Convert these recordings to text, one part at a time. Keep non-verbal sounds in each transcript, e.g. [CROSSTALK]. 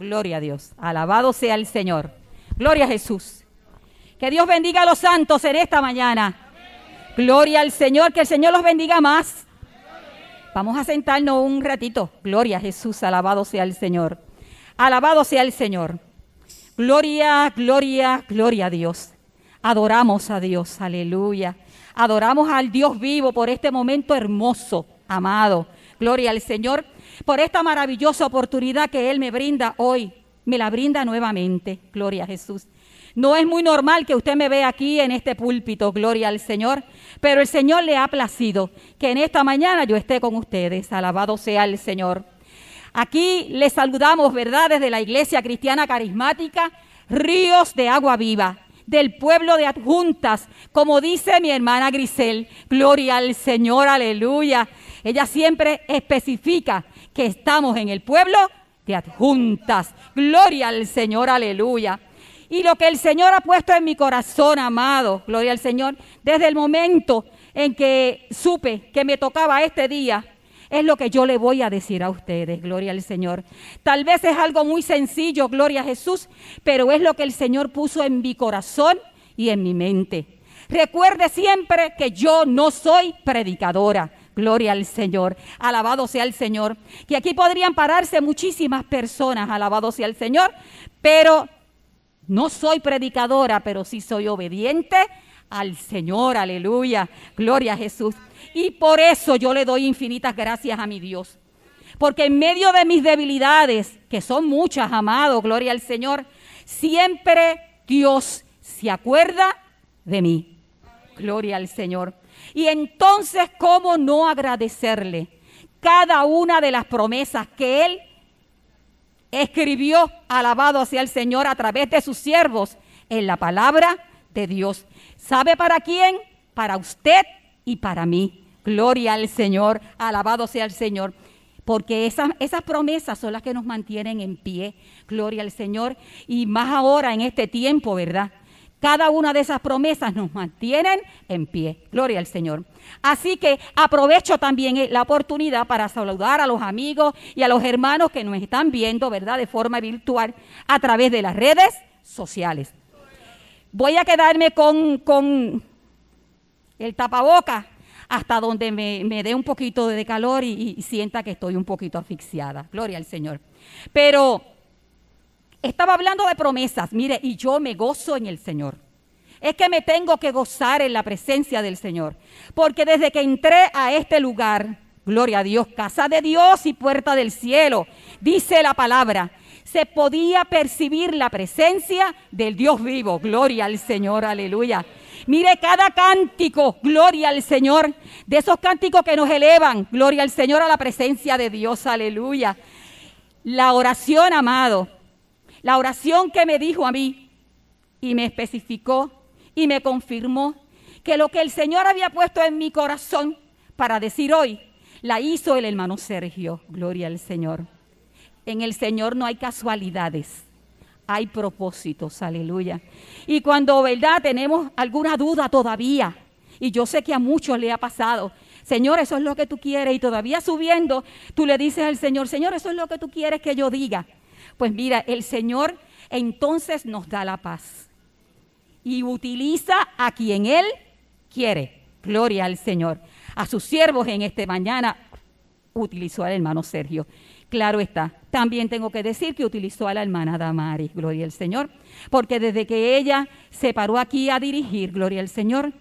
Gloria a Dios. Alabado sea el Señor. Gloria a Jesús. Que Dios bendiga a los santos en esta mañana. Gloria al Señor. Que el Señor los bendiga más. Vamos a sentarnos un ratito. Gloria a Jesús. Alabado sea el Señor. Alabado sea el Señor. Gloria, gloria, gloria a Dios. Adoramos a Dios. Aleluya. Adoramos al Dios vivo por este momento hermoso, amado. Gloria al Señor por esta maravillosa oportunidad que Él me brinda hoy. Me la brinda nuevamente. Gloria a Jesús. No es muy normal que usted me vea aquí en este púlpito, gloria al Señor, pero el Señor le ha placido que en esta mañana yo esté con ustedes. Alabado sea el Señor. Aquí les saludamos, ¿verdad? Desde la Iglesia Cristiana Carismática, ríos de agua viva del pueblo de adjuntas, como dice mi hermana Grisel. Gloria al Señor, aleluya. Ella siempre especifica que estamos en el pueblo de adjuntas. Gloria al Señor, aleluya. Y lo que el Señor ha puesto en mi corazón, amado, gloria al Señor, desde el momento en que supe que me tocaba este día, es lo que yo le voy a decir a ustedes, gloria al Señor. Tal vez es algo muy sencillo, gloria a Jesús, pero es lo que el Señor puso en mi corazón y en mi mente. Recuerde siempre que yo no soy predicadora. Gloria al Señor. Alabado sea el Señor. Que aquí podrían pararse muchísimas personas. Alabado sea el Señor. Pero no soy predicadora, pero sí soy obediente al Señor. Aleluya. Gloria a Jesús. Y por eso yo le doy infinitas gracias a mi Dios. Porque en medio de mis debilidades, que son muchas, amado, gloria al Señor, siempre Dios se acuerda de mí. Gloria al Señor. Y entonces, ¿cómo no agradecerle cada una de las promesas que Él escribió, alabado hacia el Señor a través de sus siervos en la palabra de Dios? ¿Sabe para quién? Para usted y para mí. Gloria al Señor, alabado sea el Señor. Porque esas, esas promesas son las que nos mantienen en pie. Gloria al Señor. Y más ahora en este tiempo, ¿verdad? Cada una de esas promesas nos mantienen en pie. Gloria al Señor. Así que aprovecho también la oportunidad para saludar a los amigos y a los hermanos que nos están viendo, ¿verdad? De forma virtual a través de las redes sociales. Voy a quedarme con, con el tapaboca hasta donde me, dé un poquito de calor y, y sienta que estoy un poquito asfixiada. Gloria al Señor. Pero estaba hablando de promesas, mire, y yo me gozo en el Señor. Es que me tengo que gozar en la presencia del Señor. Porque desde que entré a este lugar, gloria a Dios, casa de Dios y puerta del cielo, dice la palabra, se podía percibir la presencia del Dios vivo. Gloria al Señor, aleluya. Mire cada cántico, gloria al Señor, de esos cánticos que nos elevan, gloria al Señor a la presencia de Dios, aleluya. La oración, amado, la oración que me dijo a mí y me especificó y me confirmó que lo que el Señor había puesto en mi corazón para decir hoy, la hizo el hermano Sergio. Gloria al Señor. En el Señor no hay casualidades, hay propósitos, aleluya. Y cuando, ¿verdad? Tenemos alguna duda todavía, y yo sé que a muchos le ha pasado, Señor, eso es lo que tú quieres, y todavía subiendo, tú le dices al Señor, Señor, eso es lo que tú quieres que yo diga. Pues mira, el Señor entonces nos da la paz y utiliza a quien Él quiere. Gloria al Señor. A sus siervos en este mañana utilizó al hermano Sergio. Claro está. También tengo que decir que utilizó a la hermana Damaris, gloria al Señor, porque desde que ella se paró aquí a dirigir, gloria al Señor,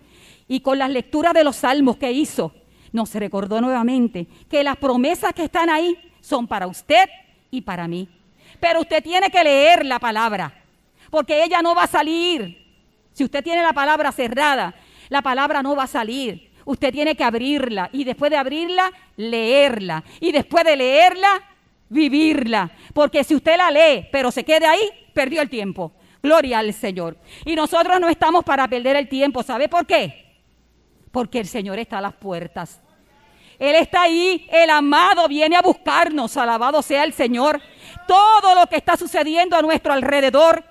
y con las lecturas de los salmos que hizo, nos recordó nuevamente que las promesas que están ahí son para usted y para mí. Pero usted tiene que leer la palabra, porque ella no va a salir. Si usted tiene la palabra cerrada, la palabra no va a salir. Usted tiene que abrirla y después de abrirla, leerla. Y después de leerla, vivirla. Porque si usted la lee, pero se quede ahí, perdió el tiempo. Gloria al Señor. Y nosotros no estamos para perder el tiempo. ¿Sabe por qué? Porque el Señor está a las puertas. Él está ahí, el amado viene a buscarnos, alabado sea el Señor. Todo lo que está sucediendo a nuestro alrededor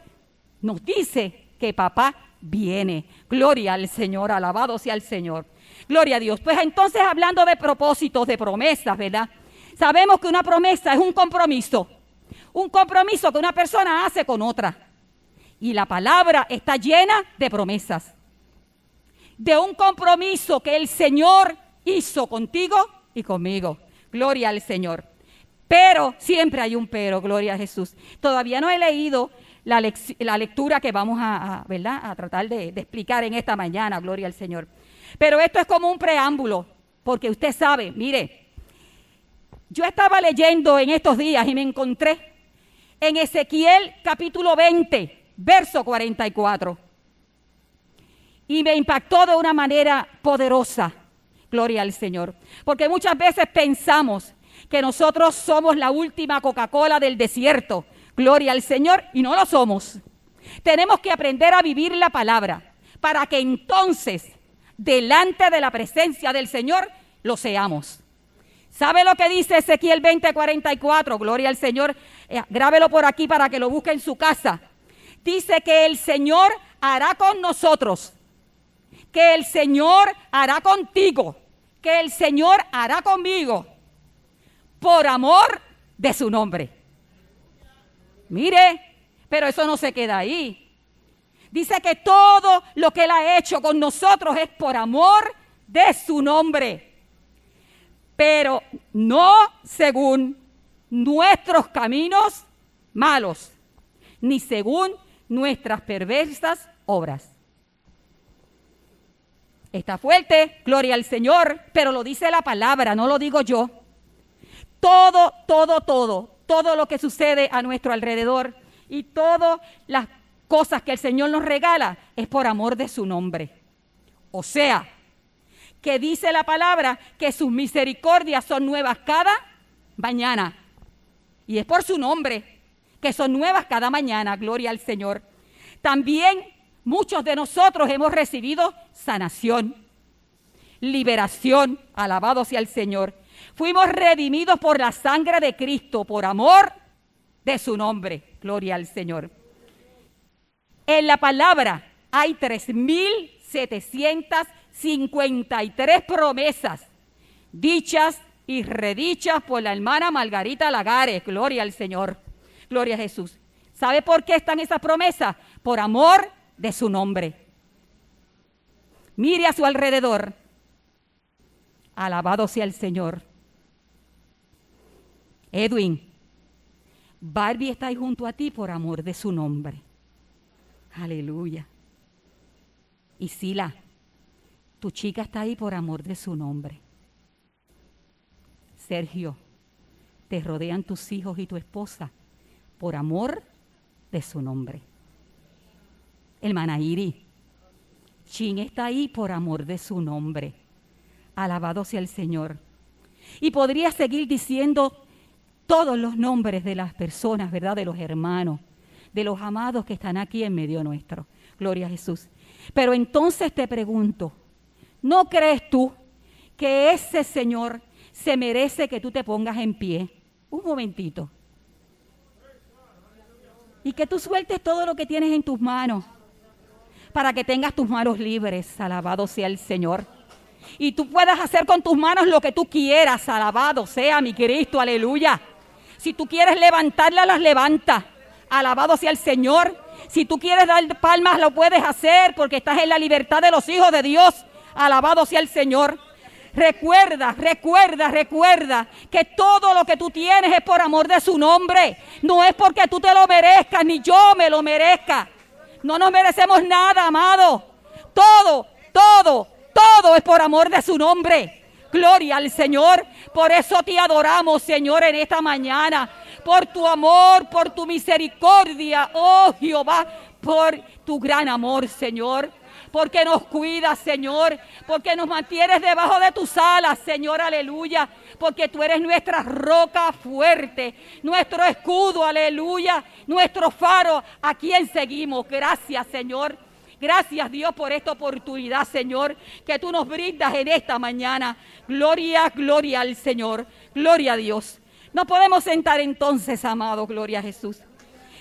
nos dice que papá viene. Gloria al Señor, alabado sea el Señor. Gloria a Dios. Pues entonces hablando de propósitos, de promesas, ¿verdad? Sabemos que una promesa es un compromiso. un compromiso que una persona hace con otra. Y la palabra está llena de promesas. De un compromiso que el Señor hizo contigo y conmigo. Gloria al Señor. Pero, siempre hay un pero, gloria a Jesús. Todavía no he leído la, lectura que vamos a, tratar de, de explicar en esta mañana, gloria al Señor. Pero esto es como un preámbulo, porque usted sabe, mire, yo estaba leyendo en estos días y me encontré en Ezequiel capítulo 20, verso 44. Y me impactó de una manera poderosa. Gloria al Señor. Porque muchas veces pensamos que nosotros somos la última Coca-Cola del desierto. Gloria al Señor. Y no lo somos. Tenemos que aprender a vivir la palabra para que entonces, delante de la presencia del Señor, lo seamos. ¿Sabe lo que dice Ezequiel 20:44? Gloria al Señor. Eh, grábelo por aquí para que lo busque en su casa. Dice que el Señor hará con nosotros, que el Señor hará contigo, que el Señor hará conmigo, por amor de su nombre. Mire, pero eso no se queda ahí. Dice que todo lo que Él ha hecho con nosotros es por amor de su nombre pero no según nuestros caminos malos, ni según nuestras perversas obras. Está fuerte, gloria al Señor, pero lo dice la palabra, no lo digo yo. Todo, todo, todo, todo lo que sucede a nuestro alrededor y todas las cosas que el Señor nos regala es por amor de su nombre. O sea, que dice la palabra que sus misericordias son nuevas cada mañana. Y es por su nombre, que son nuevas cada mañana, gloria al Señor. También muchos de nosotros hemos recibido sanación, liberación, alabado sea el Señor. Fuimos redimidos por la sangre de Cristo, por amor de su nombre, gloria al Señor. En la palabra hay 3.700 53 promesas dichas y redichas por la hermana Margarita Lagares. Gloria al Señor. Gloria a Jesús. ¿Sabe por qué están esas promesas? Por amor de su nombre. Mire a su alrededor. Alabado sea el Señor. Edwin, Barbie está ahí junto a ti por amor de su nombre. Aleluya. Y Sila, tu chica está ahí por amor de su nombre. Sergio, te rodean tus hijos y tu esposa por amor de su nombre. El Manairi, Chin está ahí por amor de su nombre. Alabado sea el Señor. Y podría seguir diciendo todos los nombres de las personas, ¿verdad? De los hermanos, de los amados que están aquí en medio nuestro. Gloria a Jesús. Pero entonces te pregunto, ¿No crees tú que ese Señor se merece que tú te pongas en pie? Un momentito. Y que tú sueltes todo lo que tienes en tus manos para que tengas tus manos libres. Alabado sea el Señor. Y tú puedas hacer con tus manos lo que tú quieras. Alabado sea mi Cristo. Aleluya. Si tú quieres levantarla, las levanta. Alabado sea el Señor. Si tú quieres dar palmas, lo puedes hacer porque estás en la libertad de los hijos de Dios. Alabado sea el Señor. Recuerda, recuerda, recuerda que todo lo que tú tienes es por amor de su nombre. No es porque tú te lo merezcas, ni yo me lo merezca. No nos merecemos nada, amado. Todo, todo, todo es por amor de su nombre. Gloria al Señor. Por eso te adoramos, Señor, en esta mañana. Por tu amor, por tu misericordia, oh Jehová, por tu gran amor, Señor porque nos cuidas, Señor, porque nos mantienes debajo de tus alas, Señor, aleluya, porque tú eres nuestra roca fuerte, nuestro escudo, aleluya, nuestro faro, a quien seguimos. Gracias, Señor. Gracias Dios por esta oportunidad, Señor, que tú nos brindas en esta mañana. Gloria, gloria al Señor. Gloria a Dios. No podemos sentar entonces, amado, gloria a Jesús.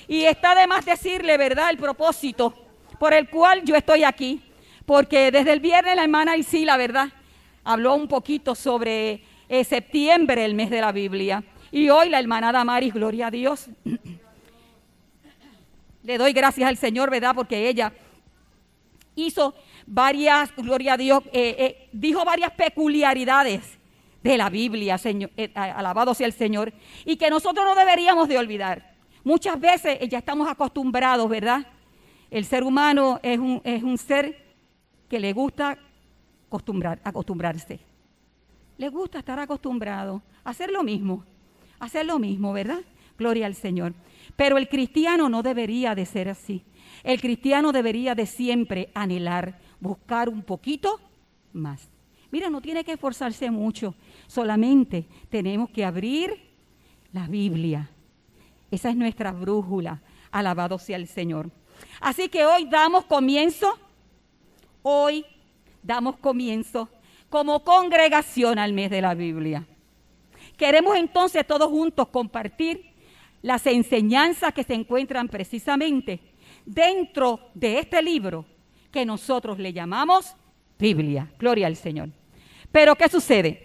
Y está de más decirle, ¿verdad?, el propósito por el cual yo estoy aquí. Porque desde el viernes la hermana Isila, ¿verdad? Habló un poquito sobre septiembre, el mes de la Biblia. Y hoy la hermana Damaris, gloria a Dios. Le doy gracias al Señor, ¿verdad? Porque ella hizo varias, gloria a Dios, eh, eh, dijo varias peculiaridades de la Biblia, señor, eh, alabado sea el Señor, y que nosotros no deberíamos de olvidar. Muchas veces ya estamos acostumbrados, ¿verdad? El ser humano es un, es un ser que le gusta acostumbrar, acostumbrarse. Le gusta estar acostumbrado a hacer lo mismo, hacer lo mismo, ¿verdad? Gloria al Señor. Pero el cristiano no debería de ser así. El cristiano debería de siempre anhelar, buscar un poquito más. Mira, no tiene que esforzarse mucho, solamente tenemos que abrir la Biblia. Esa es nuestra brújula. Alabado sea el Señor. Así que hoy damos comienzo, hoy damos comienzo como congregación al mes de la Biblia. Queremos entonces todos juntos compartir las enseñanzas que se encuentran precisamente dentro de este libro que nosotros le llamamos Biblia. Gloria al Señor. Pero ¿qué sucede?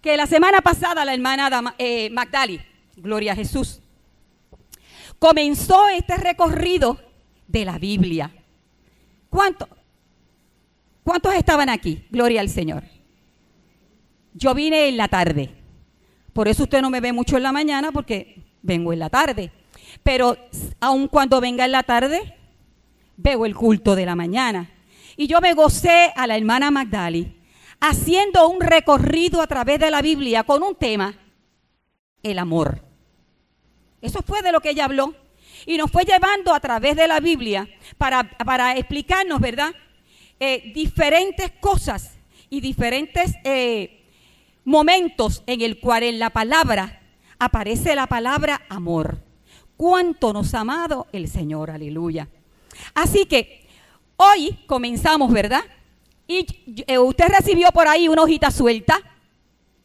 Que la semana pasada la hermana eh, Magdali, Gloria a Jesús, comenzó este recorrido de la Biblia. ¿Cuántos? ¿Cuántos estaban aquí? Gloria al Señor. Yo vine en la tarde. Por eso usted no me ve mucho en la mañana porque vengo en la tarde. Pero aun cuando venga en la tarde, veo el culto de la mañana. Y yo me gocé a la hermana Magdali haciendo un recorrido a través de la Biblia con un tema, el amor. Eso fue de lo que ella habló. Y nos fue llevando a través de la Biblia para, para explicarnos, ¿verdad? Eh, diferentes cosas y diferentes eh, momentos en el cual en la palabra aparece la palabra amor. Cuánto nos ha amado el Señor, aleluya. Así que hoy comenzamos, ¿verdad? Y eh, usted recibió por ahí una hojita suelta.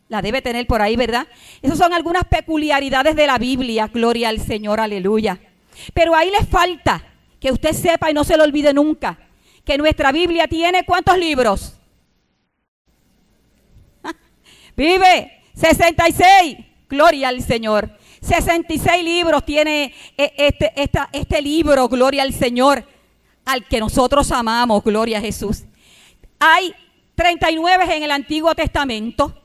La debe tener por ahí, ¿verdad? Esas son algunas peculiaridades de la Biblia. Gloria al Señor, aleluya. Pero ahí le falta que usted sepa y no se lo olvide nunca que nuestra Biblia tiene cuántos libros. [LAUGHS] Vive 66. Gloria al Señor. 66 libros tiene eh, este, este libro, gloria al Señor, al que nosotros amamos, gloria a Jesús. Hay 39 en el Antiguo Testamento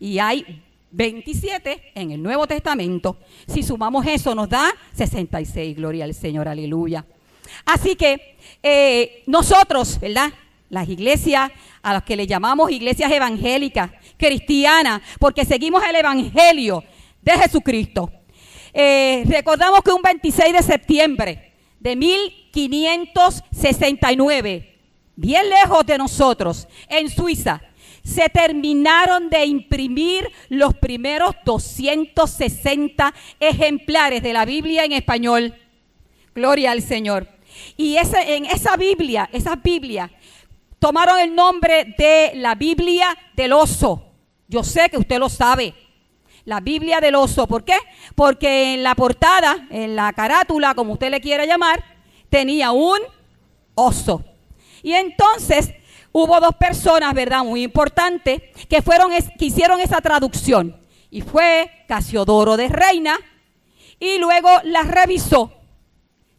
y hay 27 en el Nuevo Testamento. Si sumamos eso nos da 66, gloria al Señor, aleluya. Así que eh, nosotros, ¿verdad? Las iglesias a las que le llamamos iglesias evangélicas, cristianas, porque seguimos el Evangelio de Jesucristo. Eh, recordamos que un 26 de septiembre de 1569, bien lejos de nosotros, en Suiza, se terminaron de imprimir los primeros 260 ejemplares de la Biblia en español. Gloria al Señor. Y ese, en esa Biblia, esa Biblia, tomaron el nombre de la Biblia del oso. Yo sé que usted lo sabe. La Biblia del oso. ¿Por qué? Porque en la portada, en la carátula, como usted le quiera llamar, tenía un oso. Y entonces hubo dos personas, ¿verdad? Muy importantes, que fueron, hicieron esa traducción. Y fue Casiodoro de Reina. Y luego la revisó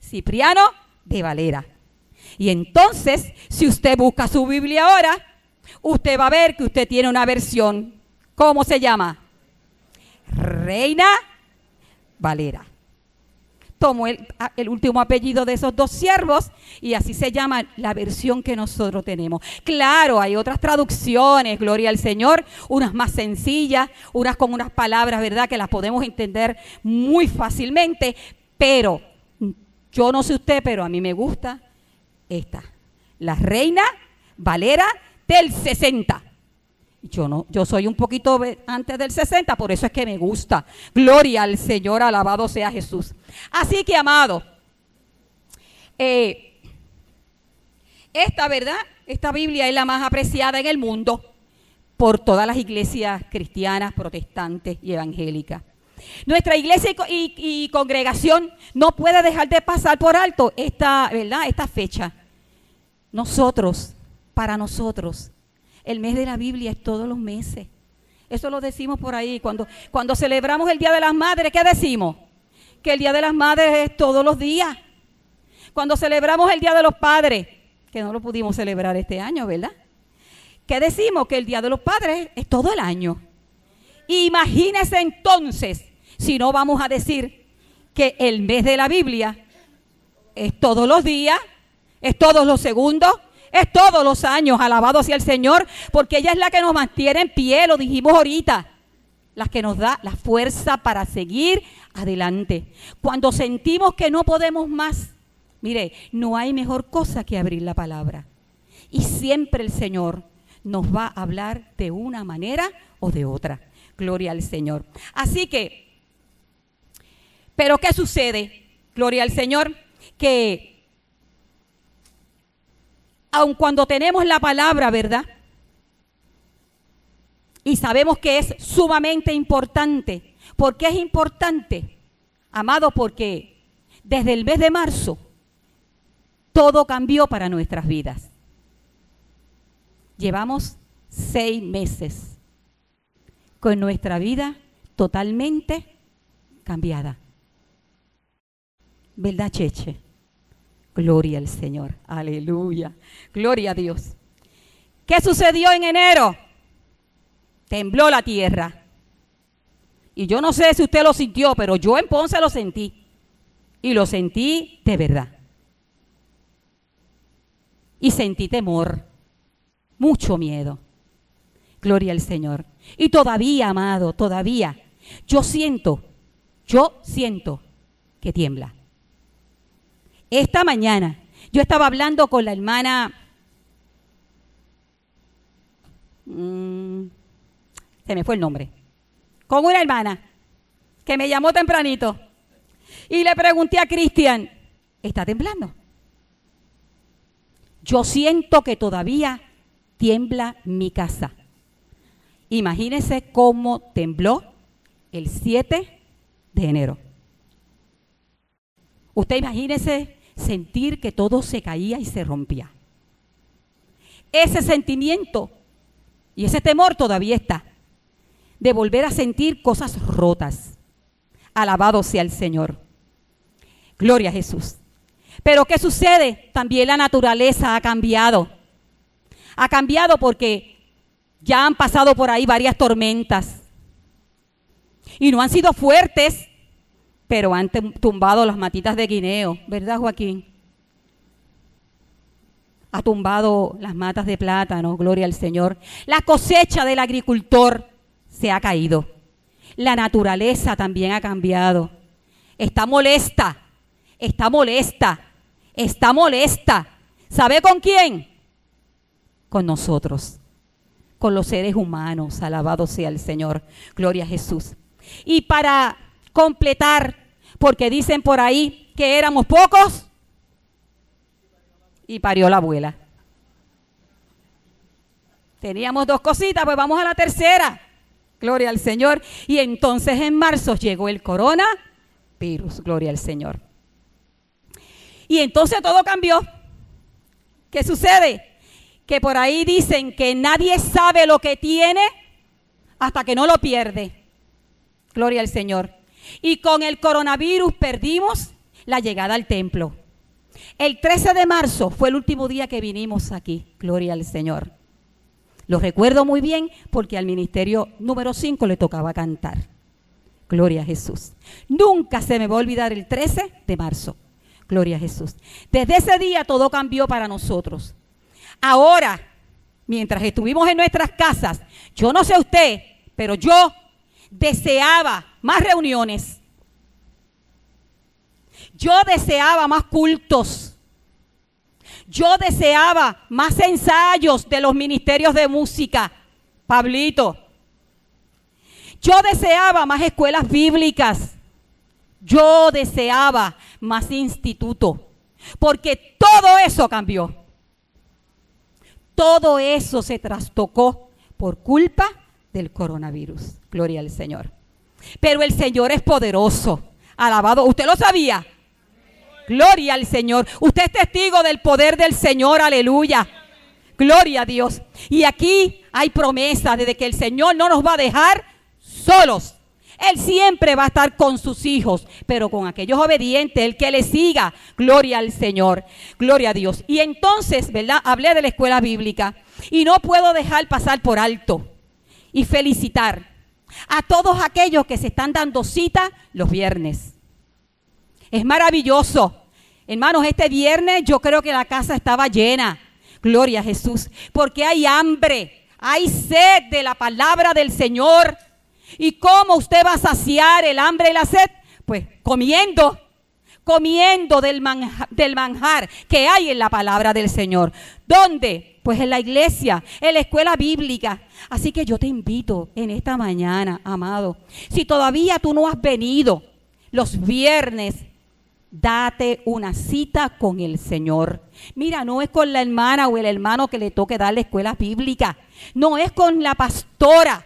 Cipriano de Valera. Y entonces, si usted busca su Biblia ahora, usted va a ver que usted tiene una versión, ¿cómo se llama? Reina Valera. Tomó el, último apellido de esos dos siervos y así se llama la versión que nosotros tenemos. Claro, hay otras traducciones, gloria al Señor, unas más sencillas, unas con unas palabras, ¿verdad? Que las podemos entender muy fácilmente, pero yo no sé usted, pero a mí me gusta esta. La Reina Valera del 60. Yo no, yo soy un poquito antes del 60, por eso es que me gusta. Gloria al Señor, alabado sea Jesús. Así que, amado, eh, esta verdad, esta Biblia es la más apreciada en el mundo por todas las iglesias cristianas, protestantes y evangélicas. Nuestra iglesia y, congregación no puede dejar de pasar por alto esta, ¿verdad? esta fecha. Nosotros, para nosotros, el mes de la Biblia es todos los meses. Eso lo decimos por ahí. Cuando, cuando celebramos el Día de las Madres, ¿qué decimos? Que el Día de las Madres es todos los días. Cuando celebramos el Día de los Padres, que no lo pudimos celebrar este año, ¿verdad? ¿Qué decimos? Que el Día de los Padres es todo el año. Imagínese entonces si no vamos a decir que el mes de la Biblia es todos los días, es todos los segundos, es todos los años, alabado sea el Señor, porque ella es la que nos mantiene en pie, lo dijimos ahorita, la que nos da la fuerza para seguir adelante. Cuando sentimos que no podemos más, mire, no hay mejor cosa que abrir la palabra. Y siempre el Señor nos va a hablar de una manera o de otra. Gloria al Señor. Así que, pero ¿qué sucede? Gloria al Señor, que aun cuando tenemos la palabra, ¿verdad? Y sabemos que es sumamente importante. ¿Por qué es importante? Amado, porque desde el mes de marzo todo cambió para nuestras vidas. Llevamos seis meses con nuestra vida totalmente cambiada. ¿Verdad, Cheche? Gloria al Señor. Aleluya. Gloria a Dios. ¿Qué sucedió en enero? Tembló la tierra. Y yo no sé si usted lo sintió, pero yo en Ponce lo sentí. Y lo sentí de verdad. Y sentí temor, mucho miedo. Gloria al Señor. Y todavía, amado, todavía, yo siento, yo siento que tiembla. Esta mañana yo estaba hablando con la hermana, mm, se me fue el nombre, con una hermana que me llamó tempranito y le pregunté a Cristian, ¿está temblando? Yo siento que todavía tiembla mi casa. Imagínense cómo tembló el 7 de enero. Usted imagínese sentir que todo se caía y se rompía. Ese sentimiento y ese temor todavía está de volver a sentir cosas rotas. Alabado sea el Señor. Gloria a Jesús. Pero ¿qué sucede? También la naturaleza ha cambiado. Ha cambiado porque ya han pasado por ahí varias tormentas. Y no han sido fuertes, pero han tumbado las matitas de guineo, ¿verdad Joaquín? Ha tumbado las matas de plátano, gloria al Señor. La cosecha del agricultor se ha caído. La naturaleza también ha cambiado. Está molesta, está molesta, está molesta. ¿Sabe con quién? Con nosotros, con los seres humanos. Alabado sea el Señor. Gloria a Jesús. Y para completar, porque dicen por ahí que éramos pocos y parió la abuela. Teníamos dos cositas, pues vamos a la tercera. Gloria al Señor. Y entonces en marzo llegó el coronavirus. Gloria al Señor. Y entonces todo cambió. ¿Qué sucede? Que por ahí dicen que nadie sabe lo que tiene hasta que no lo pierde. Gloria al Señor. Y con el coronavirus perdimos la llegada al templo. El 13 de marzo fue el último día que vinimos aquí. Gloria al Señor. Lo recuerdo muy bien porque al ministerio número 5 le tocaba cantar. Gloria a Jesús. Nunca se me va a olvidar el 13 de marzo. Gloria a Jesús. Desde ese día todo cambió para nosotros. Ahora, mientras estuvimos en nuestras casas, yo no sé usted, pero yo deseaba más reuniones. Yo deseaba más cultos. Yo deseaba más ensayos de los ministerios de música. Pablito. Yo deseaba más escuelas bíblicas. Yo deseaba más instituto. Porque todo eso cambió. Todo eso se trastocó por culpa del coronavirus. Gloria al Señor. Pero el Señor es poderoso. Alabado. ¿Usted lo sabía? Gloria al Señor. Usted es testigo del poder del Señor. Aleluya. Gloria a Dios. Y aquí hay promesa de que el Señor no nos va a dejar solos. Él siempre va a estar con sus hijos, pero con aquellos obedientes, el que le siga. Gloria al Señor, gloria a Dios. Y entonces, ¿verdad? Hablé de la escuela bíblica y no puedo dejar pasar por alto y felicitar a todos aquellos que se están dando cita los viernes. Es maravilloso. Hermanos, este viernes yo creo que la casa estaba llena. Gloria a Jesús. Porque hay hambre, hay sed de la palabra del Señor. ¿Y cómo usted va a saciar el hambre y la sed? Pues comiendo, comiendo del, del manjar que hay en la palabra del Señor. ¿Dónde? Pues en la iglesia, en la escuela bíblica. Así que yo te invito en esta mañana, amado. Si todavía tú no has venido los viernes date una cita con el Señor. Mira, no es con la hermana o el hermano que le toque dar la escuela bíblica. No es con la pastora.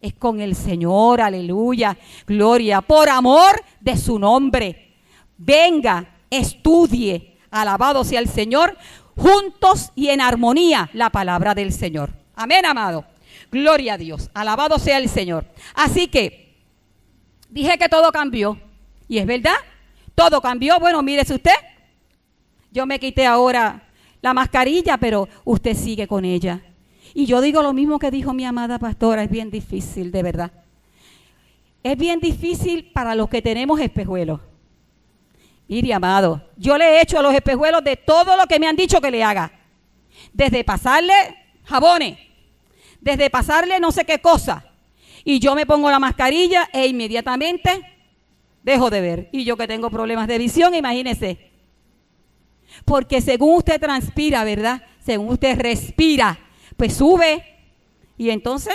Es con el Señor, aleluya, gloria, por amor de su nombre. Venga, estudie, alabado sea el Señor, juntos y en armonía la palabra del Señor. Amén, amado. Gloria a Dios, alabado sea el Señor. Así que dije que todo cambió. Y es verdad, todo cambió. Bueno, mírese usted. Yo me quité ahora la mascarilla, pero usted sigue con ella. Y yo digo lo mismo que dijo mi amada pastora, es bien difícil, de verdad. Es bien difícil para los que tenemos espejuelos. Mire, amado, yo le he hecho a los espejuelos de todo lo que me han dicho que le haga. Desde pasarle jabones, desde pasarle no sé qué cosa. Y yo me pongo la mascarilla e inmediatamente dejo de ver. Y yo que tengo problemas de visión, imagínese. Porque según usted transpira, ¿verdad? Según usted respira, pues sube. Y entonces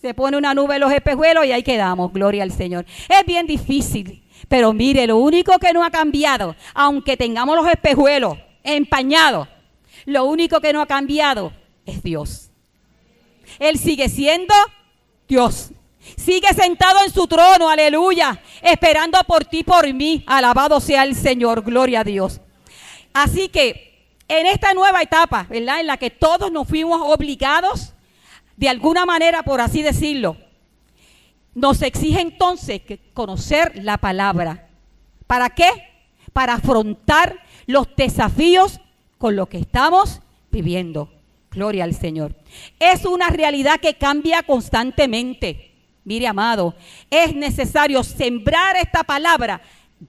se pone una nube en los espejuelos y ahí quedamos, gloria al Señor. Es bien difícil, pero mire, lo único que no ha cambiado, aunque tengamos los espejuelos empañados, lo único que no ha cambiado es Dios. Él sigue siendo Dios. Sigue sentado en su trono, aleluya, esperando por ti, por mí. Alabado sea el Señor, gloria a Dios. Así que en esta nueva etapa, ¿verdad? En la que todos nos fuimos obligados, de alguna manera, por así decirlo, nos exige entonces conocer la palabra. ¿Para qué? Para afrontar los desafíos con los que estamos viviendo. Gloria al Señor. Es una realidad que cambia constantemente. Mire, amado, es necesario sembrar esta palabra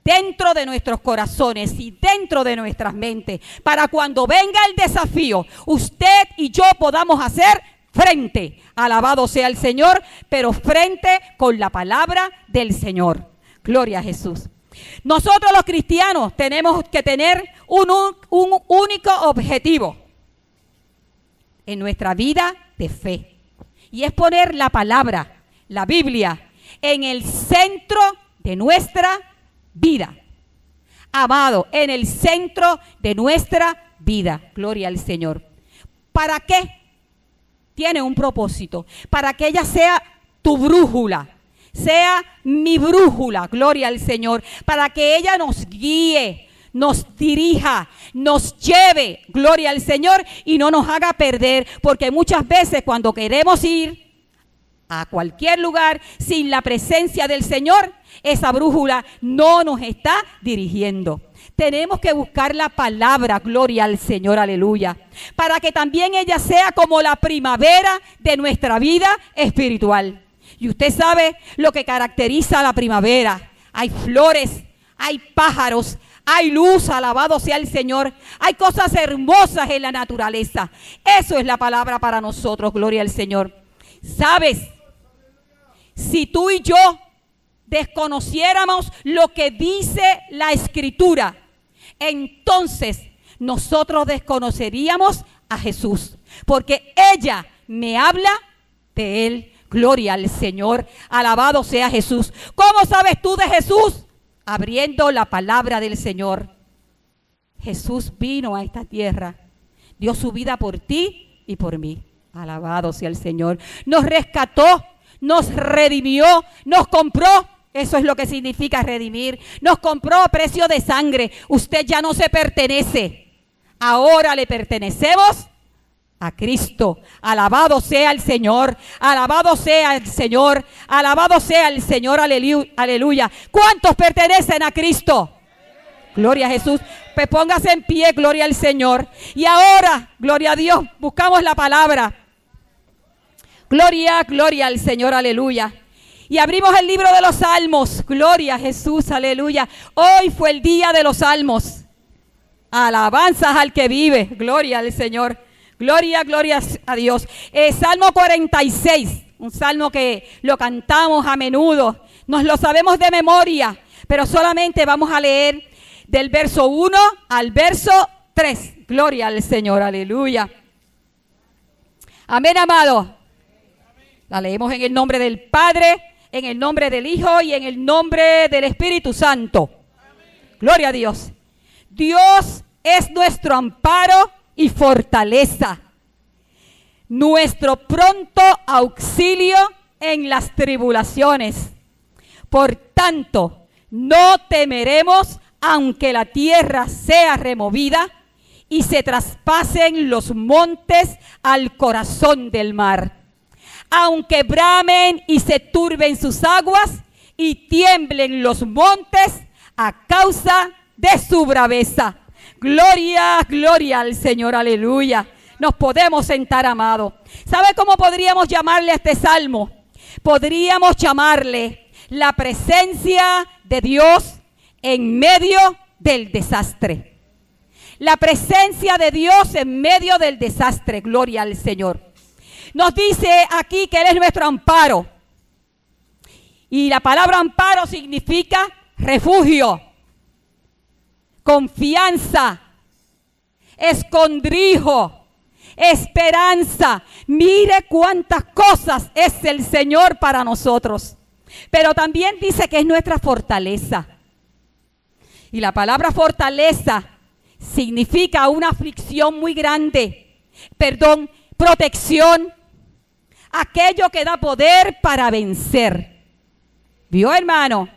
dentro de nuestros corazones y dentro de nuestras mentes, para cuando venga el desafío, usted y yo podamos hacer frente. Alabado sea el Señor, pero frente con la palabra del Señor. Gloria a Jesús. Nosotros los cristianos tenemos que tener un, un único objetivo en nuestra vida de fe. Y es poner la palabra la Biblia, en el centro de nuestra vida. Amado, en el centro de nuestra vida. Gloria al Señor. ¿Para qué? Tiene un propósito. Para que ella sea tu brújula. Sea mi brújula. Gloria al Señor. Para que ella nos guíe, nos dirija, nos lleve, gloria al Señor, y no nos haga perder, porque muchas veces cuando queremos ir, a cualquier lugar sin la presencia del Señor, esa brújula no nos está dirigiendo. Tenemos que buscar la palabra, gloria al Señor, aleluya, para que también ella sea como la primavera de nuestra vida espiritual. Y usted sabe lo que caracteriza la primavera. Hay flores, hay pájaros, hay luz, alabado sea el Señor. Hay cosas hermosas en la naturaleza. Eso es la palabra para nosotros, gloria al Señor. ¿Sabes? si tú y yo desconociéramos lo que dice la escritura, entonces nosotros desconoceríamos a Jesús, porque ella me habla de él. Gloria al Señor, alabado sea Jesús. ¿Cómo sabes tú de Jesús? Abriendo la palabra del Señor. Jesús vino a esta tierra, dio su vida por ti y por mí. Alabado sea el Señor. Nos rescató nos redimió, nos compró. Eso es lo que significa redimir. Nos compró a precio de sangre. Usted ya no se pertenece. Ahora le pertenecemos a Cristo. Alabado sea el Señor, alabado sea el Señor, alabado sea el Señor, aleluya. ¿Cuántos pertenecen a Cristo? Gloria a Jesús. Pues póngase en pie, gloria al Señor. Y ahora, gloria a Dios, buscamos la palabra. Gloria, gloria al Señor, aleluya. Y abrimos el libro de los salmos. Gloria a Jesús, aleluya. Hoy fue el día de los salmos. Alabanzas al que vive. Gloria al Señor. Gloria, gloria a Dios. Eh, salmo 46, un salmo que lo cantamos a menudo. Nos lo sabemos de memoria, pero solamente vamos a leer del verso 1 al verso 3. Gloria al Señor, aleluya. Amén, amado. La leemos en el nombre del Padre, en el nombre del Hijo y en el nombre del Espíritu Santo. Gloria a Dios. Dios es nuestro amparo y fortaleza, nuestro pronto auxilio en las tribulaciones. Por tanto, no temeremos aunque la tierra sea removida y se traspasen los montes al corazón del mar. Aunque bramen y se turben sus aguas y tiemblen los montes a causa de su braveza. Gloria, gloria al Señor, aleluya. Nos podemos sentar, amado. ¿Sabe cómo podríamos llamarle a este salmo? Podríamos llamarle la presencia de Dios en medio del desastre. La presencia de Dios en medio del desastre. Gloria al Señor. Nos dice aquí que Él es nuestro amparo. Y la palabra amparo significa refugio confianza, escondrijo, esperanza. Mire cuántas cosas es el Señor para nosotros. Pero también dice que es nuestra fortaleza. Y la palabra fortaleza significa una aflicción muy grande. Perdón, protección. Aquello que da poder para vencer. ¿Vio, hermano?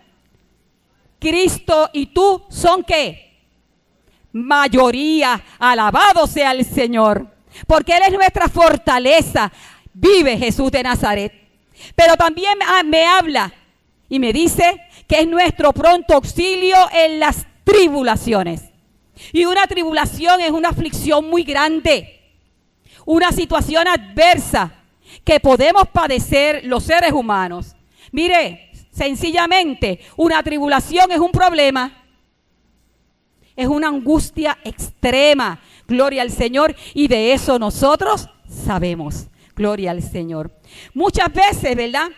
Cristo y tú son qué? mayoría. Alabado sea el Señor. Porque Él es nuestra fortaleza. Vive Jesús de Nazaret. Pero también me habla y me dice que es nuestro pronto auxilio en las tribulaciones. Y una tribulación es una aflicción muy grande. Una situación adversa que podemos padecer los seres humanos. Mire, sencillamente, una tribulación es un problema es una angustia extrema. Gloria al Señor. Y de eso nosotros sabemos. Gloria al Señor. Muchas veces, ¿verdad?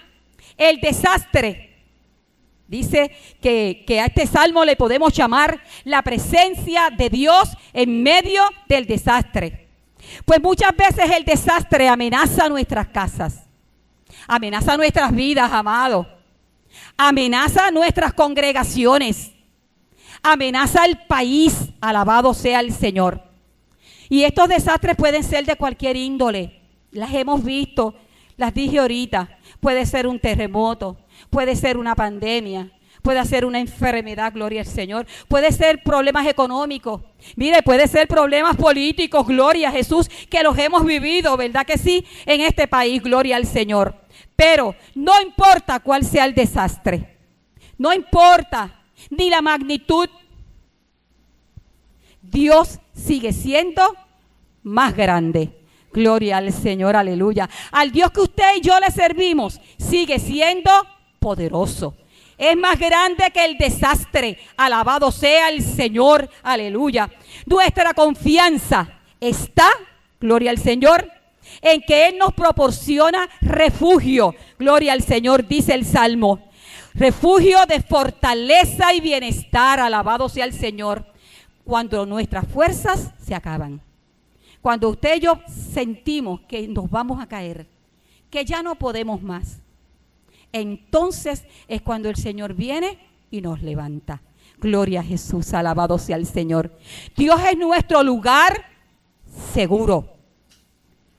El desastre. Dice que, que, a este salmo le podemos llamar la presencia de Dios en medio del desastre. Pues muchas veces el desastre amenaza nuestras casas, amenaza nuestras vidas, amado, amenaza nuestras congregaciones, amenaza al país, alabado sea el Señor. Y estos desastres pueden ser de cualquier índole, las hemos visto, las dije ahorita, puede ser un terremoto, puede ser una pandemia, puede ser una enfermedad, gloria al Señor, puede ser problemas económicos, mire, puede ser problemas políticos, gloria a Jesús, que los hemos vivido, ¿verdad que sí? En este país, gloria al Señor. Pero no importa cuál sea el desastre, no importa ni la magnitud. Dios sigue siendo más grande. Gloria al Señor, aleluya. Al Dios que usted y yo le servimos sigue siendo poderoso. Es más grande que el desastre. Alabado sea el Señor, aleluya. Nuestra confianza está, gloria al Señor, en que Él nos proporciona refugio. Gloria al Señor, dice el Salmo refugio de fortaleza y bienestar, alabado sea el Señor, cuando nuestras fuerzas se acaban. Cuando usted y yo sentimos que nos vamos a caer, que ya no podemos más, entonces es cuando el Señor viene y nos levanta. Gloria a Jesús, alabado sea el Señor. Dios es nuestro lugar seguro.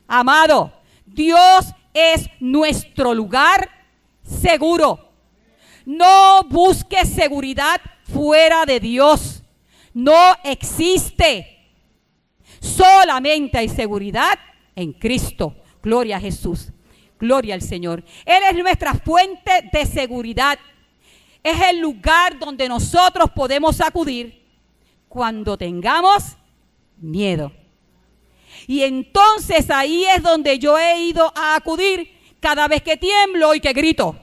Amado, Dios es nuestro lugar seguro. No busque seguridad fuera de Dios. No existe. Solamente hay seguridad en Cristo. Gloria a Jesús. Gloria al Señor. Él es nuestra fuente de seguridad. Es el lugar donde nosotros podemos acudir cuando tengamos miedo. Y entonces ahí es donde yo he ido a acudir cada vez que tiemblo y que grito.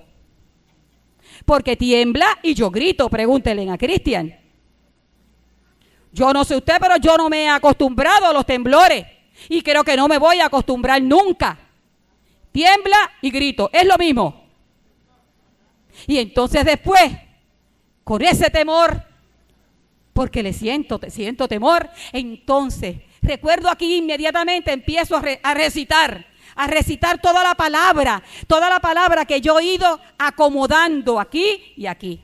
Porque tiembla y yo grito, pregúntenle a Cristian. Yo no sé usted, pero yo no me he acostumbrado a los temblores. Y creo que no me voy a acostumbrar nunca. Tiembla y grito, es lo mismo. Y entonces después, con ese temor, porque le siento, siento temor, entonces recuerdo aquí inmediatamente empiezo a, recitar, a recitar toda la palabra, toda la palabra que yo he ido acomodando aquí y aquí.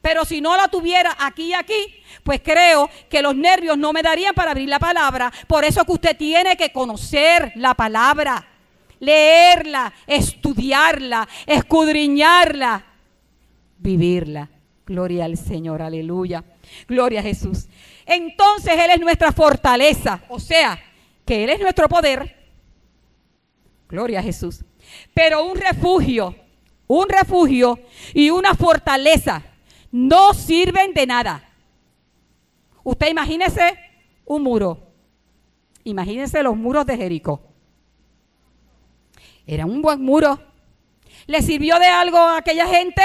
Pero si no la tuviera aquí y aquí, pues creo que los nervios no me darían para abrir la palabra. Por eso que usted tiene que conocer la palabra, leerla, estudiarla, escudriñarla, vivirla. Gloria al Señor, aleluya. Gloria a Jesús. Entonces Él es nuestra fortaleza, o sea, que Él es nuestro poder. Gloria a Jesús. Pero un refugio, un refugio y una fortaleza no sirven de nada. Usted imagínese un muro. Imagínese los muros de Jericó. Era un buen muro. ¿Le sirvió de algo a aquella gente?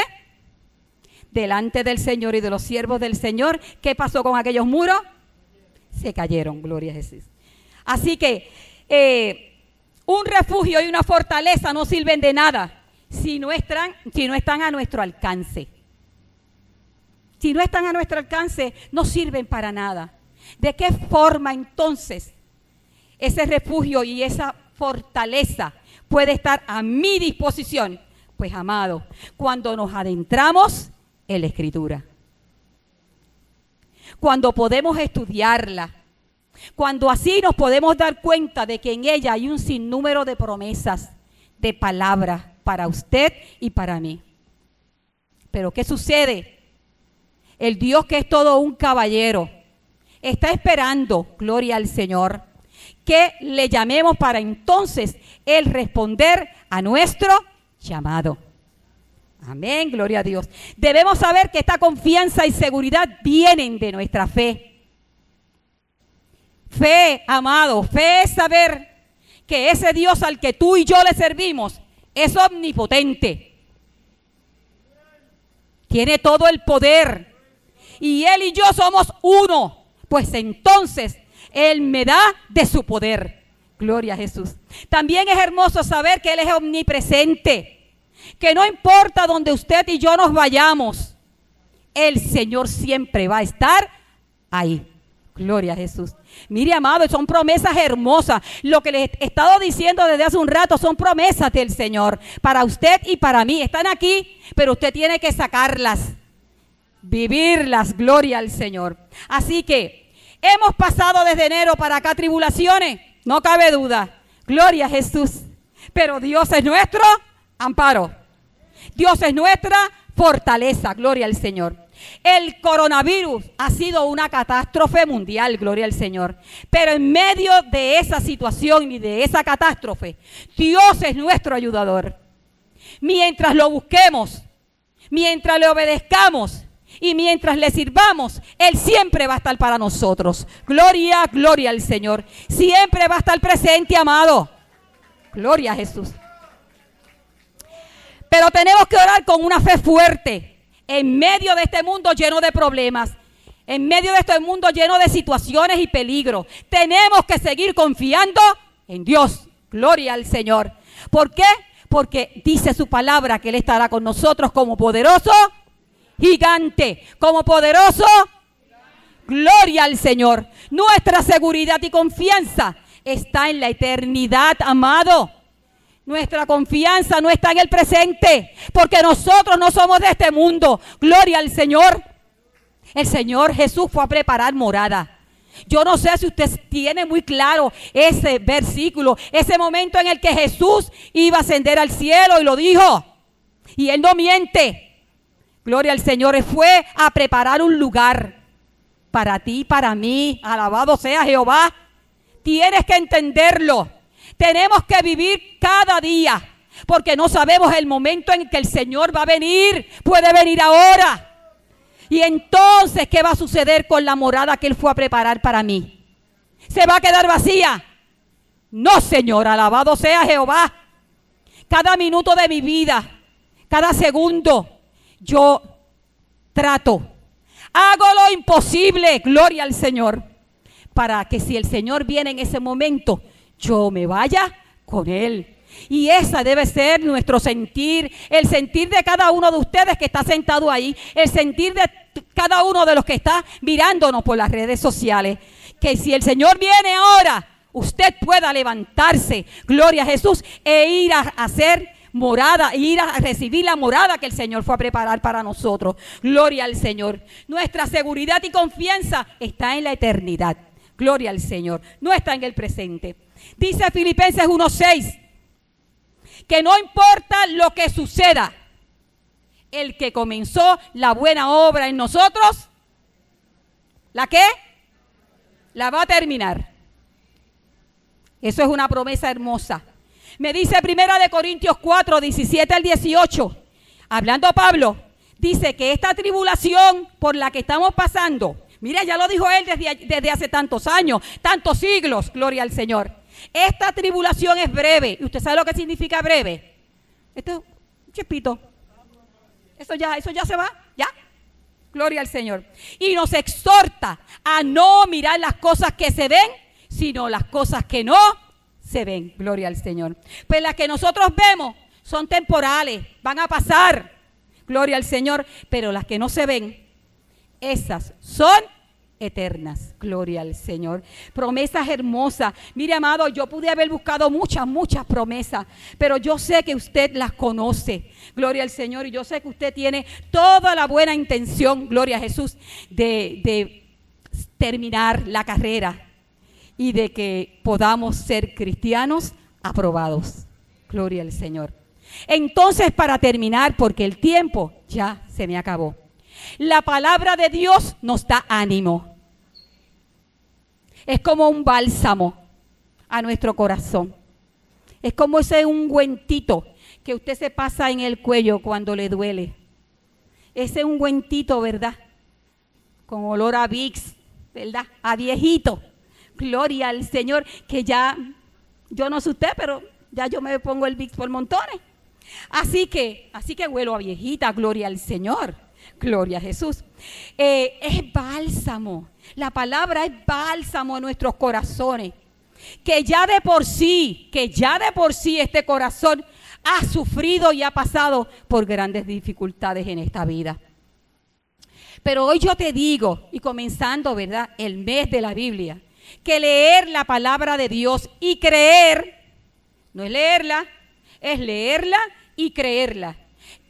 Delante del Señor y de los siervos del Señor, ¿qué pasó con aquellos muros? Se cayeron, gloria a Jesús. Así que eh, un refugio y una fortaleza no sirven de nada si no están, si no están a nuestro alcance si no están a nuestro alcance, no sirven para nada. ¿De qué forma entonces ese refugio y esa fortaleza puede estar a mi disposición? Pues amado, cuando nos adentramos en la escritura, cuando podemos estudiarla, cuando así nos podemos dar cuenta de que en ella hay un sinnúmero de promesas, de palabras para usted y para mí. Pero ¿qué sucede? el Dios que es todo un caballero, está esperando, gloria al Señor, que le llamemos para entonces Él responder a nuestro llamado. Amén, gloria a Dios. Debemos saber que esta confianza y seguridad vienen de nuestra fe. Fe, amado, fe es saber que ese Dios al que tú y yo le servimos es omnipotente. Tiene todo el poder y Él y yo somos uno, pues entonces Él me da de su poder. Gloria a Jesús. También es hermoso saber que Él es omnipresente, que no importa donde usted y yo nos vayamos, el Señor siempre va a estar ahí. Gloria a Jesús. Mire, amado, son promesas hermosas. Lo que les he estado diciendo desde hace un rato son promesas del Señor para usted y para mí. Están aquí, pero usted tiene que sacarlas vivir las glorias al Señor. Así que hemos pasado desde enero para acá tribulaciones, no cabe duda. Gloria a Jesús. Pero Dios es nuestro amparo. Dios es nuestra fortaleza. Gloria al Señor. El coronavirus ha sido una catástrofe mundial, gloria al Señor. Pero en medio de esa situación y de esa catástrofe, Dios es nuestro ayudador. Mientras lo busquemos, mientras le obedezcamos, y mientras le sirvamos, Él siempre va a estar para nosotros. Gloria, gloria al Señor. Siempre va a estar presente, amado. Gloria a Jesús. Pero tenemos que orar con una fe fuerte en medio de este mundo lleno de problemas. En medio de este mundo lleno de situaciones y peligros. Tenemos que seguir confiando en Dios. Gloria al Señor. ¿Por qué? Porque dice su palabra que Él estará con nosotros como poderoso gigante, como poderoso. Gloria al Señor. Nuestra seguridad y confianza está en la eternidad, amado. Nuestra confianza no está en el presente, porque nosotros no somos de este mundo. Gloria al Señor. El Señor Jesús fue a preparar morada. Yo no sé si usted tiene muy claro ese versículo, ese momento en el que Jesús iba a ascender al cielo y lo dijo. Y él no miente. Gloria al Señor. Fue a preparar un lugar para ti, para mí. Alabado sea Jehová. Tienes que entenderlo. Tenemos que vivir cada día, porque no sabemos el momento en que el Señor va a venir. Puede venir ahora. Y entonces, ¿qué va a suceder con la morada que Él fue a preparar para mí? ¿Se va a quedar vacía? No, Señor, alabado sea Jehová. Cada minuto de mi vida, cada segundo, yo trato, hago lo imposible, gloria al Señor, para que si el Señor viene en ese momento, yo me vaya con Él. Y esa debe ser nuestro sentir, el sentir de cada uno de ustedes que está sentado ahí, el sentir de cada uno de los que está mirándonos por las redes sociales. Que si el Señor viene ahora, usted pueda levantarse, gloria a Jesús, e ir a hacer morada, ir a recibir la morada que el Señor fue a preparar para nosotros. Gloria al Señor. Nuestra seguridad y confianza está en la eternidad. Gloria al Señor. No está en el presente. Dice Filipenses 1.6 que no importa lo que suceda, el que comenzó la buena obra en nosotros, ¿la qué? La va a terminar. Eso es una promesa hermosa. Me dice Primera de Corintios 4, 17 al 18, hablando Pablo, dice que esta tribulación por la que estamos pasando, mira, ya lo dijo él desde, desde hace tantos años, tantos siglos, gloria al Señor esta tribulación es breve. ¿Y usted sabe lo que significa breve? Esto es chispito. Eso ya, eso ya se va, ya. Gloria al Señor. Y nos exhorta a no mirar las cosas que se ven, sino las cosas que no se ven. Gloria al Señor. Pues las que nosotros vemos son temporales, van a pasar. Gloria al Señor. Pero las que no se ven, esas son eternas. Gloria al Señor. Promesas hermosas. Mire, amado, yo pude haber buscado muchas, muchas promesas, pero yo sé que usted las conoce. Gloria al Señor. Y yo sé que usted tiene toda la buena intención, gloria a Jesús, de, de terminar la carrera y de que podamos ser cristianos aprobados. Gloria al Señor. Entonces, para terminar, porque el tiempo ya se me acabó. La palabra de Dios nos da ánimo. Es como un bálsamo a nuestro corazón. Es como ese ungüentito que usted se pasa en el cuello cuando le duele. Ese ungüentito, ¿verdad? Con olor a Vicks, ¿verdad? A viejito. Gloria al Señor, que ya, yo no sé usted, pero ya yo me pongo el Vicks por montones. Así que, así que huelo a viejita, gloria al Señor. Gloria a Jesús. Eh, es bálsamo. La palabra es bálsamo en nuestros corazones. Que ya de por sí, que ya de por sí este corazón ha sufrido y ha pasado por grandes dificultades en esta vida. Pero hoy yo te digo, y comenzando, ¿verdad? El mes de la Biblia, que leer la palabra de Dios y creer, no es leerla, es leerla y creerla.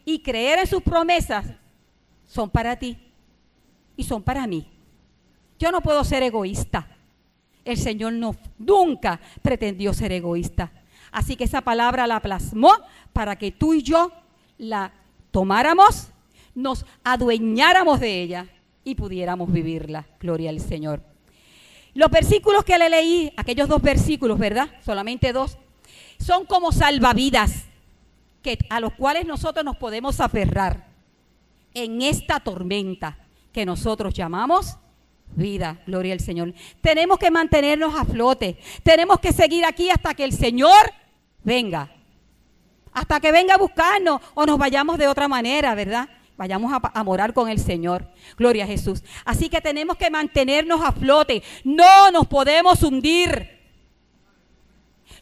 Y creer en sus promesas son para ti y son para mí. Yo no puedo ser egoísta. El Señor no, nunca pretendió ser egoísta. Así que esa palabra la plasmó para que tú y yo la tomáramos, nos adueñáramos de ella y pudiéramos vivirla. Gloria al Señor. Los versículos que le leí, aquellos dos versículos, ¿verdad? Solamente dos, son como salvavidas que, a los cuales nosotros nos podemos aferrar en esta tormenta que nosotros llamamos vida. Gloria al Señor. Tenemos que mantenernos a flote. Tenemos que seguir aquí hasta que el Señor venga. Hasta que venga a buscarnos o nos vayamos de otra manera, ¿verdad? Vayamos a, a, morar con el Señor. Gloria a Jesús. Así que tenemos que mantenernos a flote. No nos podemos hundir.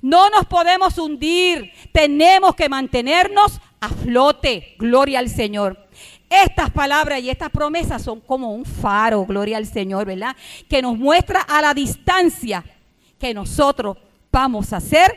No nos podemos hundir. Tenemos que mantenernos a flote. Gloria al Señor. Estas palabras y estas promesas son como un faro, gloria al Señor, ¿verdad? Que nos muestra a la distancia que nosotros vamos a ser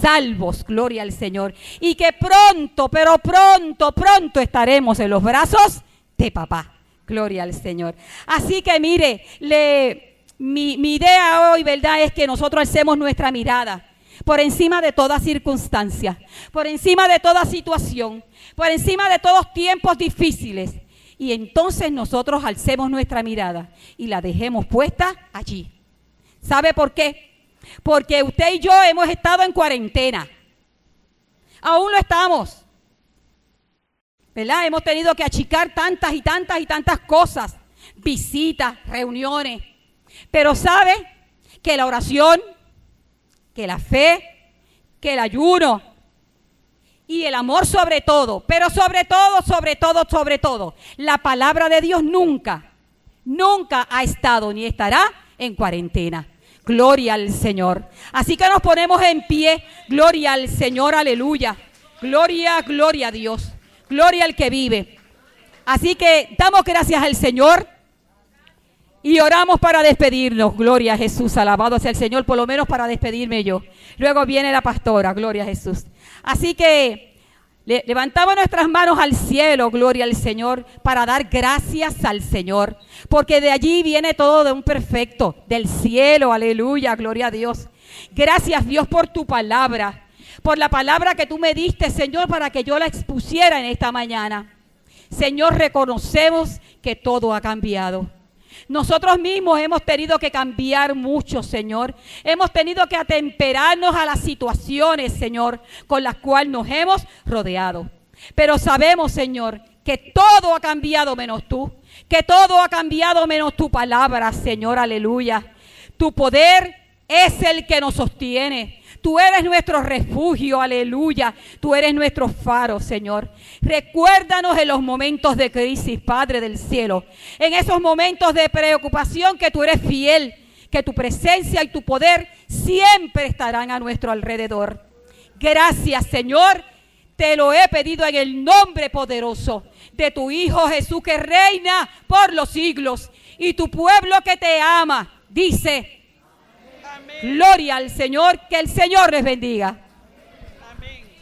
salvos, gloria al Señor. Y que pronto, pero pronto, pronto estaremos en los brazos de papá. Gloria al Señor. Así que mire, le, mi, mi idea hoy, ¿verdad? Es que nosotros alcemos nuestra mirada por encima de toda circunstancia, por encima de toda situación, por encima de todos tiempos difíciles. Y entonces nosotros alcemos nuestra mirada y la dejemos puesta allí. ¿Sabe por qué? Porque usted y yo hemos estado en cuarentena. Aún lo estamos. ¿Verdad? Hemos tenido que achicar tantas y tantas y tantas cosas. Visitas, reuniones. Pero sabe que la oración, que la fe, que el ayuno y el amor sobre todo, pero sobre todo, sobre todo, sobre todo, la palabra de Dios nunca, nunca ha estado ni estará en cuarentena. Gloria al Señor. Así que nos ponemos en pie. Gloria al Señor, aleluya. Gloria, gloria a Dios. Gloria al que vive. Así que damos gracias al Señor y oramos para despedirnos. Gloria a Jesús, alabado sea el Señor, por lo menos para despedirme yo. Luego viene la pastora, gloria a Jesús. Así que levantamos nuestras manos al cielo, gloria al Señor, para dar gracias al Señor. Porque de allí viene todo de un perfecto, del cielo, aleluya, gloria a Dios. Gracias Dios por tu palabra, por la palabra que tú me diste, Señor, para que yo la expusiera en esta mañana. Señor, reconocemos que todo ha cambiado. Nosotros mismos hemos tenido que cambiar mucho, Señor. Hemos tenido que atemperarnos a las situaciones, Señor, con las cuales nos hemos rodeado. Pero sabemos, Señor, que todo ha cambiado menos tú. Que todo ha cambiado menos tu palabra, Señor, aleluya. Tu poder es el que nos sostiene. Tú eres nuestro refugio, aleluya. Tú eres nuestro faro, Señor. Recuérdanos en los momentos de crisis, Padre del cielo. En esos momentos de preocupación que tú eres fiel, que tu presencia y tu poder siempre estarán a nuestro alrededor. Gracias, Señor. Te lo he pedido en el nombre poderoso de tu Hijo Jesús que reina por los siglos y tu pueblo que te ama. Dice, Gloria al Señor, que el Señor les bendiga.